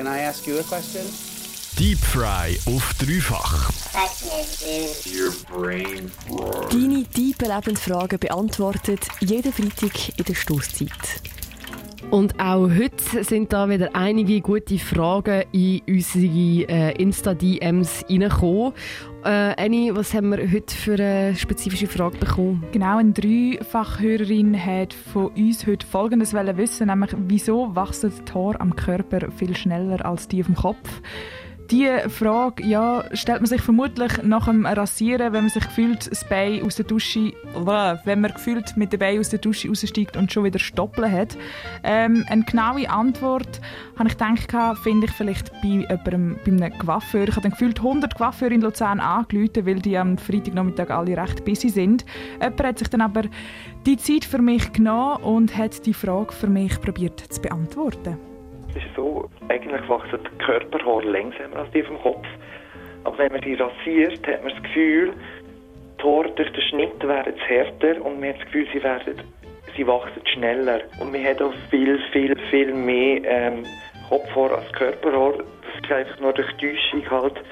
Can I ask you a question? Deep Fry auf dreifach. Deine tiefen Lebensfragen beantwortet jeden Freitag in der Stoßzeit. Und auch heute sind da wieder einige gute Fragen in unsere äh, Insta-DMs reingekommen. Äh, Annie, was haben wir heute für eine spezifische Frage bekommen? Genau, eine Dreifachhörerin hat von uns heute Folgendes wissen, nämlich wieso wachsen die Haare am Körper viel schneller als die auf dem Kopf? Diese Frage ja, stellt man sich vermutlich nach dem Rasieren, wenn man sich gefühlt das Bein aus der Dusche, wenn man gefühlt mit dem Bein aus der Dusche raussteigt und schon wieder stoppeln hat. Ähm, eine genaue Antwort habe ich gedacht, finde ich vielleicht bei, jemandem, bei einem Coiffeur. Ich habe dann gefühlt 100 Coiffeure in Luzern angerufen, weil die am Freitagnachmittag alle recht busy sind. Jemand hat sich dann aber die Zeit für mich genommen und hat die Frage für mich probiert zu beantworten. Ist so, eigentlich wachsen die Körperhaare langsamer als die vom Kopf. Aber wenn man sie rasiert, hat man das Gefühl, die Haare durch den Schnitt werden härter und man hat das Gefühl, sie, werden, sie wachsen schneller. Und man hat auch viel, viel, viel mehr ähm, Kopfhaar als Körperhaar. Das ist einfach nur durch die Täuschung halt,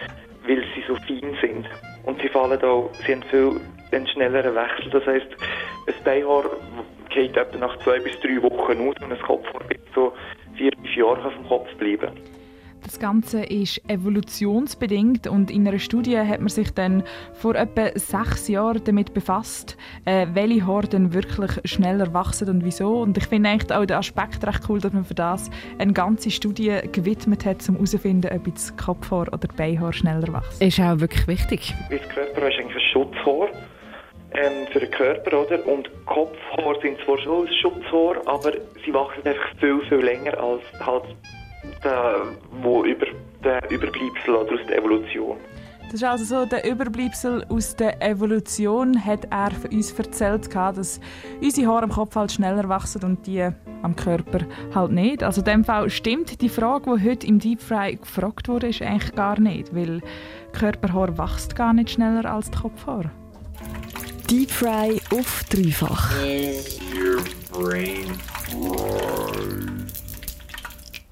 weil sie so fein sind. Und sie fallen auch, sie haben viel einen schnelleren Wechsel. Das heisst, ein Beinhaar geht etwa nach zwei bis drei Wochen aus und ein Kopfhaar wird so Jahre auf dem Kopf bleiben. Das Ganze ist evolutionsbedingt und in einer Studie hat man sich dann vor etwa sechs Jahren damit befasst, äh, welche Haare wirklich schneller wachsen und wieso. Und ich finde eigentlich auch den Aspekt recht cool, dass man für das eine ganze Studie gewidmet hat, um herauszufinden, ob jetzt Kopfhaar oder Beinhaar schneller wachsen. Ist auch wirklich wichtig. Weil das Körper ist eigentlich ein Schutzhaar ähm, für den Körper, oder? Und Kopfhaar sind zwar schon ein Schutzhaar, aber sie wachsen einfach viel, viel länger als halt der, wo über der Überbleibsel oder aus der Evolution. Das ist also so, der Überbleibsel aus der Evolution hat er für uns erzählt, dass unsere Haare am Kopf halt schneller wachsen und die am Körper halt nicht. Also in dem Fall stimmt die Frage, die heute im Deep Fry gefragt wurde, ist eigentlich gar nicht, weil Körperhaar wächst gar nicht schneller als die Kopfhaar. Deep Fry auf dreifach.